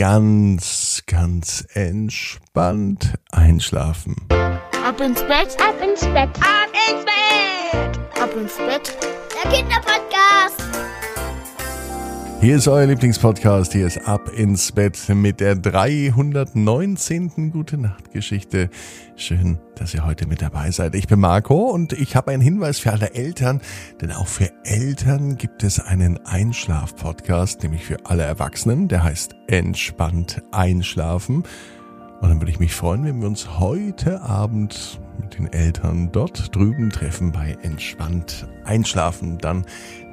ganz, ganz entspannt einschlafen. Ab ins Bett, ab ins Bett, ab ins Bett, ab ins Bett. Der Kinderpodcast. Hier ist euer Lieblingspodcast. Hier ist Ab ins Bett mit der 319. Gute Nacht Geschichte. Schön, dass ihr heute mit dabei seid. Ich bin Marco und ich habe einen Hinweis für alle Eltern, denn auch für Eltern gibt es einen Einschlaf-Podcast, nämlich für alle Erwachsenen. Der heißt Entspannt Einschlafen. Und dann würde ich mich freuen, wenn wir uns heute Abend mit den Eltern dort drüben treffen bei Entspannt Einschlafen. Dann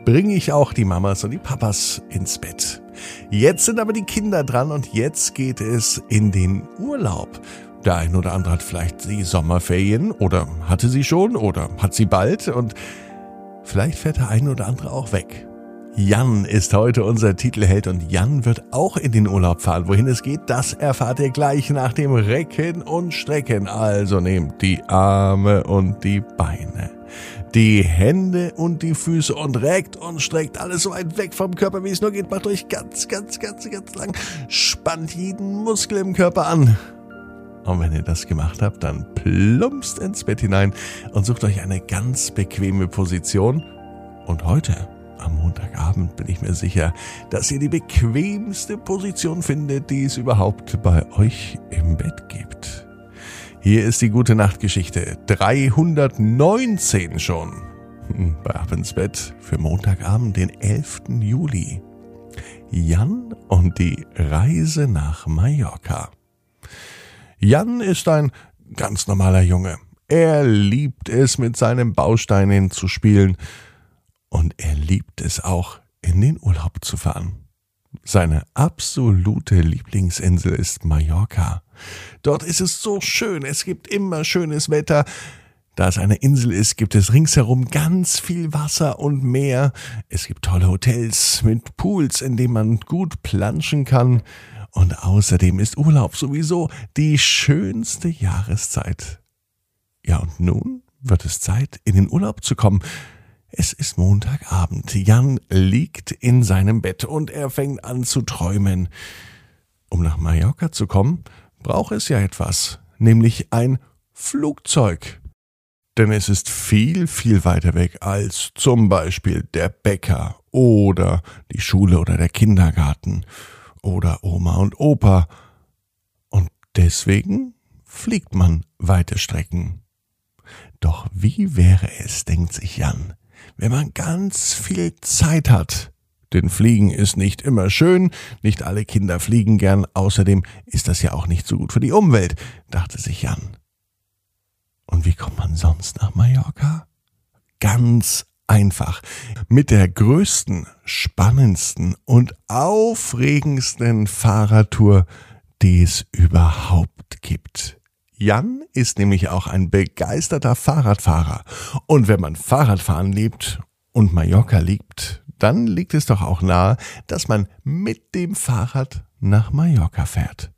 bringe ich auch die Mamas und die Papas ins Bett. Jetzt sind aber die Kinder dran und jetzt geht es in den Urlaub. Der ein oder andere hat vielleicht die Sommerferien oder hatte sie schon oder hat sie bald und vielleicht fährt der ein oder andere auch weg. Jan ist heute unser Titelheld und Jan wird auch in den Urlaub fahren. Wohin es geht, das erfahrt ihr gleich nach dem Recken und Strecken. Also nehmt die Arme und die Beine die Hände und die Füße und reckt und streckt alles so weit weg vom Körper, wie es nur geht. Macht euch ganz, ganz, ganz, ganz lang. Spannt jeden Muskel im Körper an. Und wenn ihr das gemacht habt, dann plumpst ins Bett hinein und sucht euch eine ganz bequeme Position. Und heute, am Montagabend, bin ich mir sicher, dass ihr die bequemste Position findet, die es überhaupt bei euch im Bett gibt. Hier ist die gute Nachtgeschichte 319 schon. Hm, bei Ab ins Bett für Montagabend, den 11. Juli. Jan und die Reise nach Mallorca. Jan ist ein ganz normaler Junge. Er liebt es, mit seinen Bausteinen zu spielen und er liebt es auch, in den Urlaub zu fahren. Seine absolute Lieblingsinsel ist Mallorca. Dort ist es so schön, es gibt immer schönes Wetter. Da es eine Insel ist, gibt es ringsherum ganz viel Wasser und Meer. Es gibt tolle Hotels mit Pools, in denen man gut planschen kann. Und außerdem ist Urlaub sowieso die schönste Jahreszeit. Ja, und nun wird es Zeit, in den Urlaub zu kommen. Es ist Montagabend. Jan liegt in seinem Bett und er fängt an zu träumen. Um nach Mallorca zu kommen, braucht es ja etwas, nämlich ein Flugzeug. Denn es ist viel, viel weiter weg als zum Beispiel der Bäcker oder die Schule oder der Kindergarten oder Oma und Opa. Und deswegen fliegt man weite Strecken. Doch wie wäre es, denkt sich Jan, wenn man ganz viel Zeit hat. Denn Fliegen ist nicht immer schön, nicht alle Kinder fliegen gern, außerdem ist das ja auch nicht so gut für die Umwelt, dachte sich Jan. Und wie kommt man sonst nach Mallorca? Ganz einfach. Mit der größten, spannendsten und aufregendsten Fahrradtour, die es überhaupt gibt. Jan ist nämlich auch ein begeisterter Fahrradfahrer. Und wenn man Fahrradfahren liebt und Mallorca liebt, dann liegt es doch auch nahe, dass man mit dem Fahrrad nach Mallorca fährt.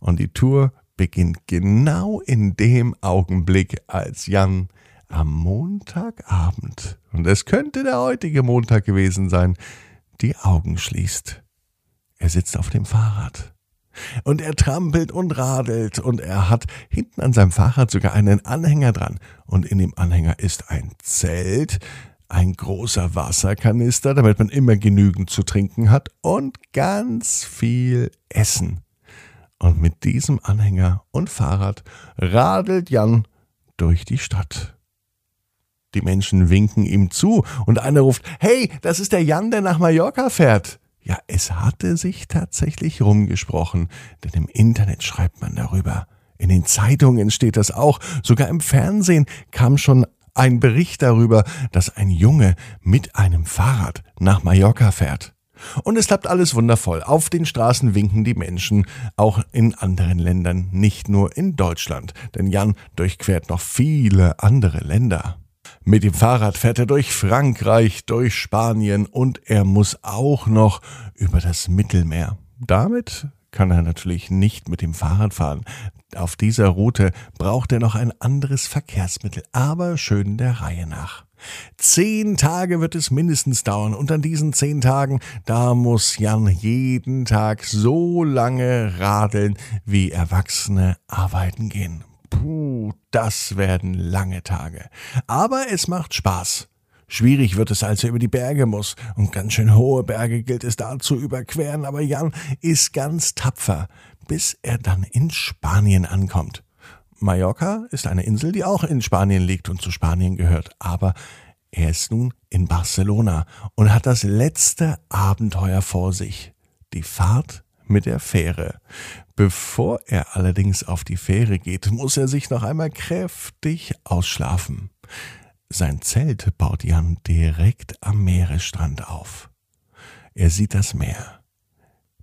Und die Tour beginnt genau in dem Augenblick, als Jan am Montagabend, und es könnte der heutige Montag gewesen sein, die Augen schließt. Er sitzt auf dem Fahrrad. Und er trampelt und radelt und er hat hinten an seinem Fahrrad sogar einen Anhänger dran. Und in dem Anhänger ist ein Zelt, ein großer Wasserkanister, damit man immer genügend zu trinken hat und ganz viel Essen. Und mit diesem Anhänger und Fahrrad radelt Jan durch die Stadt. Die Menschen winken ihm zu und einer ruft, Hey, das ist der Jan, der nach Mallorca fährt. Ja, es hatte sich tatsächlich rumgesprochen, denn im Internet schreibt man darüber. In den Zeitungen steht das auch, sogar im Fernsehen kam schon ein Bericht darüber, dass ein Junge mit einem Fahrrad nach Mallorca fährt. Und es klappt alles wundervoll. Auf den Straßen winken die Menschen, auch in anderen Ländern, nicht nur in Deutschland, denn Jan durchquert noch viele andere Länder. Mit dem Fahrrad fährt er durch Frankreich, durch Spanien und er muss auch noch über das Mittelmeer. Damit kann er natürlich nicht mit dem Fahrrad fahren. Auf dieser Route braucht er noch ein anderes Verkehrsmittel, aber schön der Reihe nach. Zehn Tage wird es mindestens dauern und an diesen zehn Tagen, da muss Jan jeden Tag so lange radeln, wie Erwachsene arbeiten gehen. Puh, das werden lange Tage. Aber es macht Spaß. Schwierig wird es, als er über die Berge muss, und ganz schön hohe Berge gilt es da zu überqueren, aber Jan ist ganz tapfer, bis er dann in Spanien ankommt. Mallorca ist eine Insel, die auch in Spanien liegt und zu Spanien gehört, aber er ist nun in Barcelona und hat das letzte Abenteuer vor sich, die Fahrt mit der Fähre. Bevor er allerdings auf die Fähre geht, muss er sich noch einmal kräftig ausschlafen. Sein Zelt baut Jan direkt am Meeresstrand auf. Er sieht das Meer.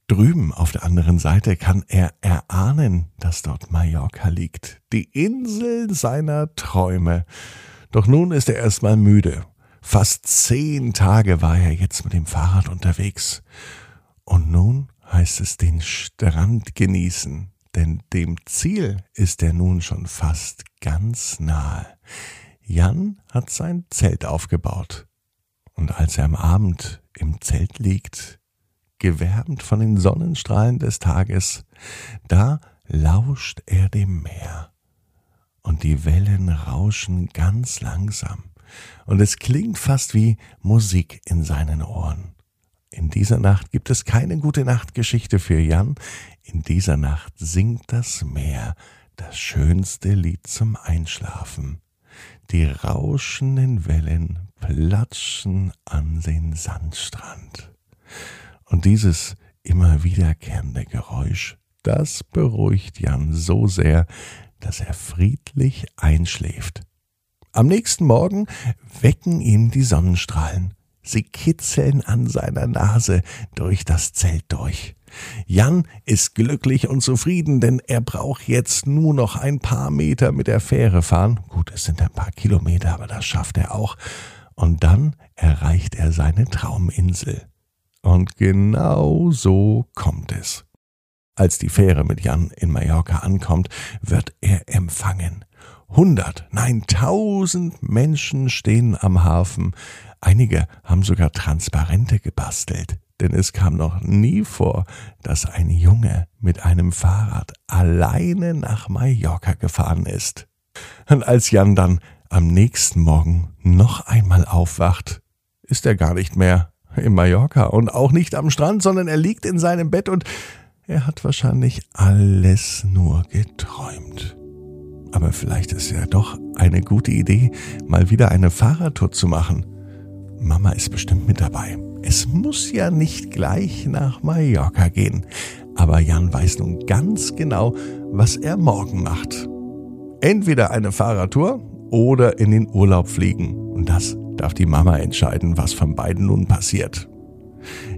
Drüben auf der anderen Seite kann er erahnen, dass dort Mallorca liegt, die Insel seiner Träume. Doch nun ist er erstmal müde. Fast zehn Tage war er jetzt mit dem Fahrrad unterwegs. Und nun heißt es den Strand genießen, denn dem Ziel ist er nun schon fast ganz nahe. Jan hat sein Zelt aufgebaut. Und als er am Abend im Zelt liegt, gewärmt von den Sonnenstrahlen des Tages, da lauscht er dem Meer. Und die Wellen rauschen ganz langsam, und es klingt fast wie Musik in seinen Ohren. In dieser Nacht gibt es keine gute Nachtgeschichte für Jan, in dieser Nacht singt das Meer das schönste Lied zum Einschlafen. Die rauschenden Wellen platschen an den Sandstrand. Und dieses immer wiederkehrende Geräusch, das beruhigt Jan so sehr, dass er friedlich einschläft. Am nächsten Morgen wecken ihn die Sonnenstrahlen. Sie kitzeln an seiner Nase durch das Zelt durch. Jan ist glücklich und zufrieden, denn er braucht jetzt nur noch ein paar Meter mit der Fähre fahren. Gut, es sind ein paar Kilometer, aber das schafft er auch. Und dann erreicht er seine Trauminsel. Und genau so kommt es. Als die Fähre mit Jan in Mallorca ankommt, wird er empfangen. Hundert, nein tausend Menschen stehen am Hafen. Einige haben sogar Transparente gebastelt denn es kam noch nie vor, dass ein Junge mit einem Fahrrad alleine nach Mallorca gefahren ist. Und als Jan dann am nächsten Morgen noch einmal aufwacht, ist er gar nicht mehr in Mallorca und auch nicht am Strand, sondern er liegt in seinem Bett und er hat wahrscheinlich alles nur geträumt. Aber vielleicht ist ja doch eine gute Idee, mal wieder eine Fahrradtour zu machen. Mama ist bestimmt mit dabei. Es muss ja nicht gleich nach Mallorca gehen, aber Jan weiß nun ganz genau, was er morgen macht. Entweder eine Fahrradtour oder in den Urlaub fliegen. Und das darf die Mama entscheiden, was von beiden nun passiert.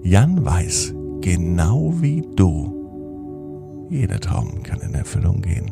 Jan weiß, genau wie du, jeder Traum kann in Erfüllung gehen.